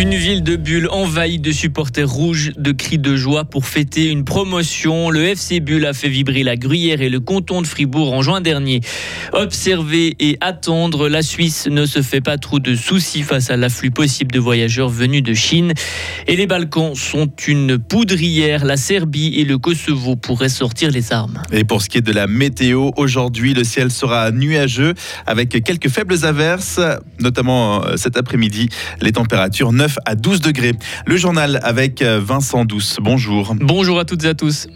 Une ville de Bulle envahie de supporters rouges, de cris de joie pour fêter une promotion. Le FC Bulle a fait vibrer la Gruyère et le canton de Fribourg en juin dernier. Observer et attendre, la Suisse ne se fait pas trop de soucis face à l'afflux possible de voyageurs venus de Chine. Et les Balkans sont une poudrière. La Serbie et le Kosovo pourraient sortir les armes. Et pour ce qui est de la météo, aujourd'hui, le ciel sera nuageux avec quelques faibles averses, notamment euh, cet après-midi. Les températures 9 à 12 degrés. Le journal avec euh, Vincent Douce. Bonjour. Bonjour à toutes et à tous.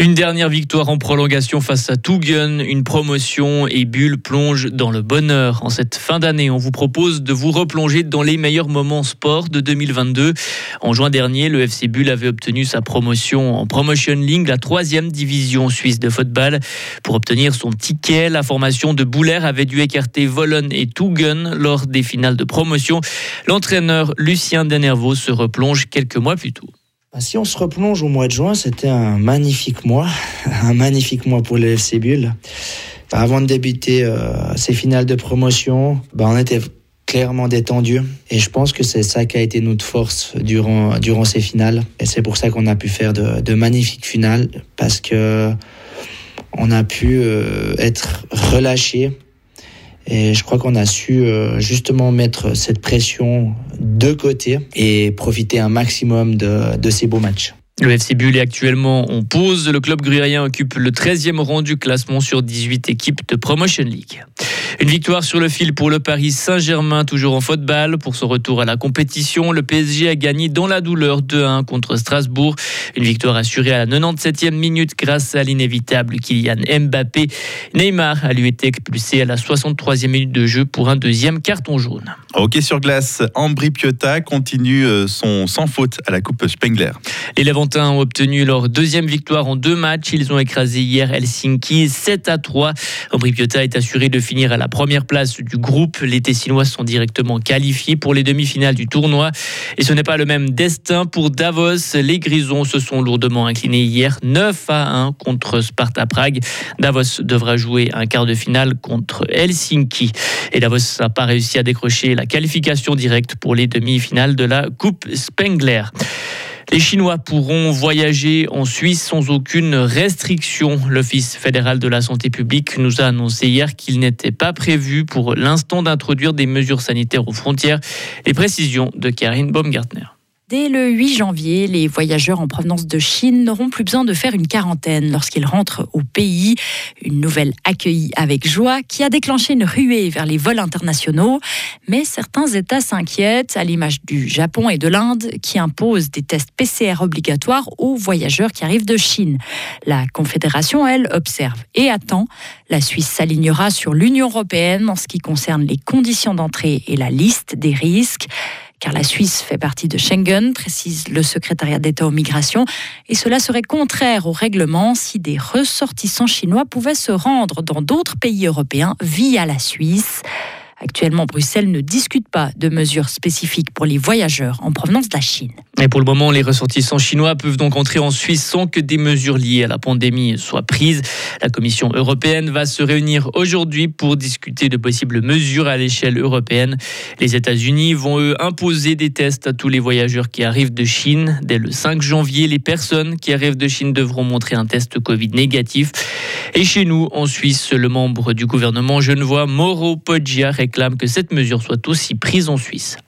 Une dernière victoire en prolongation face à Tougen, une promotion et Bulle plonge dans le bonheur. En cette fin d'année, on vous propose de vous replonger dans les meilleurs moments sport de 2022. En juin dernier, le FC Bulle avait obtenu sa promotion en Promotion League, la troisième division suisse de football. Pour obtenir son ticket, la formation de Bouler avait dû écarter Volon et Tougen lors des finales de promotion. L'entraîneur Lucien Denervaux se replonge quelques mois plus tôt. Bah, si on se replonge au mois de juin, c'était un magnifique mois, un magnifique mois pour le FC Bulle. Avant de débuter euh, ces finales de promotion, bah, on était clairement détendu et je pense que c'est ça qui a été notre force durant durant ces finales. Et c'est pour ça qu'on a pu faire de, de, magnifiques finales parce que on a pu euh, être relâché et je crois qu'on a su euh, justement mettre cette pression de côté et profiter un maximum de, de ces beaux matchs. Le FC Bulle est actuellement en pause. Le club gruyérien occupe le 13e rang du classement sur 18 équipes de Promotion League. Une victoire sur le fil pour le Paris Saint-Germain, toujours en football. Pour son retour à la compétition, le PSG a gagné dans la douleur 2-1 contre Strasbourg. Une victoire assurée à la 97e minute grâce à l'inévitable Kylian Mbappé. Neymar a lui été expulsé à la 63e minute de jeu pour un deuxième carton jaune. Ok sur glace, Ambri Piotta continue euh, son sans faute à la Coupe Spengler. Ont obtenu leur deuxième victoire en deux matchs. Ils ont écrasé hier Helsinki 7 à 3. Ambri Piotta est assuré de finir à la première place du groupe. Les Tessinois sont directement qualifiés pour les demi-finales du tournoi. Et ce n'est pas le même destin pour Davos. Les Grisons se sont lourdement inclinés hier 9 à 1 contre Sparta Prague. Davos devra jouer un quart de finale contre Helsinki. Et Davos n'a pas réussi à décrocher la qualification directe pour les demi-finales de la Coupe Spengler. Les Chinois pourront voyager en Suisse sans aucune restriction. L'Office fédéral de la santé publique nous a annoncé hier qu'il n'était pas prévu pour l'instant d'introduire des mesures sanitaires aux frontières. Les précisions de Karine Baumgartner. Dès le 8 janvier, les voyageurs en provenance de Chine n'auront plus besoin de faire une quarantaine lorsqu'ils rentrent au pays. Une nouvelle accueillie avec joie qui a déclenché une ruée vers les vols internationaux. Mais certains États s'inquiètent, à l'image du Japon et de l'Inde, qui imposent des tests PCR obligatoires aux voyageurs qui arrivent de Chine. La Confédération, elle, observe et attend. La Suisse s'alignera sur l'Union européenne en ce qui concerne les conditions d'entrée et la liste des risques car la Suisse fait partie de Schengen, précise le secrétariat d'État aux migrations, et cela serait contraire au règlement si des ressortissants chinois pouvaient se rendre dans d'autres pays européens via la Suisse. Actuellement, Bruxelles ne discute pas de mesures spécifiques pour les voyageurs en provenance de la Chine. Et pour le moment, les ressortissants chinois peuvent donc entrer en Suisse sans que des mesures liées à la pandémie soient prises. La Commission européenne va se réunir aujourd'hui pour discuter de possibles mesures à l'échelle européenne. Les États-Unis vont, eux, imposer des tests à tous les voyageurs qui arrivent de Chine. Dès le 5 janvier, les personnes qui arrivent de Chine devront montrer un test Covid négatif. Et chez nous, en Suisse, le membre du gouvernement genevois, Mauro Poggia, réclame que cette mesure soit aussi prise en Suisse.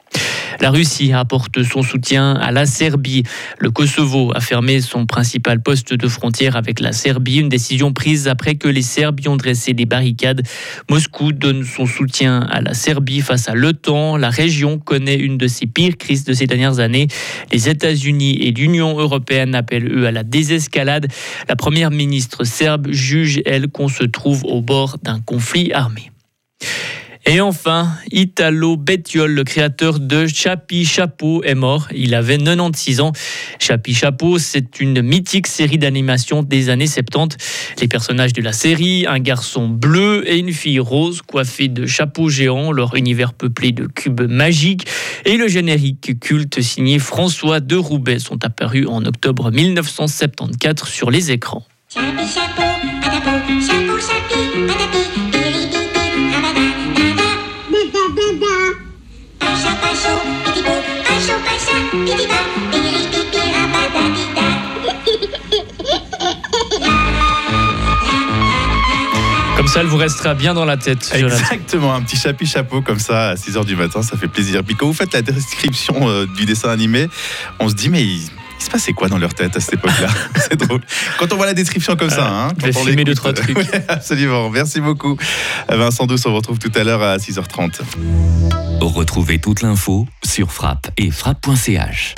La Russie apporte son soutien à la Serbie. Le Kosovo a fermé son principal poste de frontière avec la Serbie, une décision prise après que les Serbes ont dressé des barricades. Moscou donne son soutien à la Serbie face à l'OTAN. La région connaît une de ses pires crises de ces dernières années. Les États-Unis et l'Union européenne appellent eux à la désescalade. La première ministre serbe juge, elle, qu'on se trouve au bord d'un conflit armé. Et enfin, Italo Bettiol, le créateur de Chapi Chapeau, est mort. Il avait 96 ans. Chapi Chapeau, c'est une mythique série d'animation des années 70. Les personnages de la série, un garçon bleu et une fille rose coiffée de chapeaux géants, leur univers peuplé de cubes magiques et le générique culte signé François de Roubaix sont apparus en octobre 1974 sur les écrans. Ça, elle vous restera bien dans la tête. Jonathan. Exactement, un petit chapi chapeau comme ça à 6h du matin, ça fait plaisir. Puis quand vous faites la description euh, du dessin animé, on se dit mais il, il se passait quoi dans leur tête à cette époque-là C'est drôle. Quand on voit la description comme ça, hein, je vais quand on filmer deux, trois trucs. ouais, absolument. Merci beaucoup. Vincent Douce, on vous retrouve tout à l'heure à 6h30. Retrouvez toute l'info sur frappe et frappe.ch.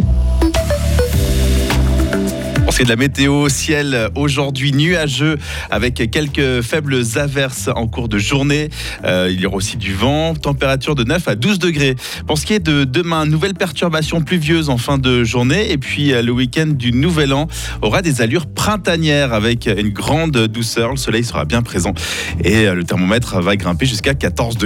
Pour ce qui est de la météo, ciel aujourd'hui nuageux avec quelques faibles averses en cours de journée. Euh, il y aura aussi du vent, température de 9 à 12 degrés. Pour ce qui est de demain, nouvelle perturbation pluvieuse en fin de journée. Et puis euh, le week-end du Nouvel An aura des allures printanières avec une grande douceur. Le soleil sera bien présent et euh, le thermomètre va grimper jusqu'à 14 degrés.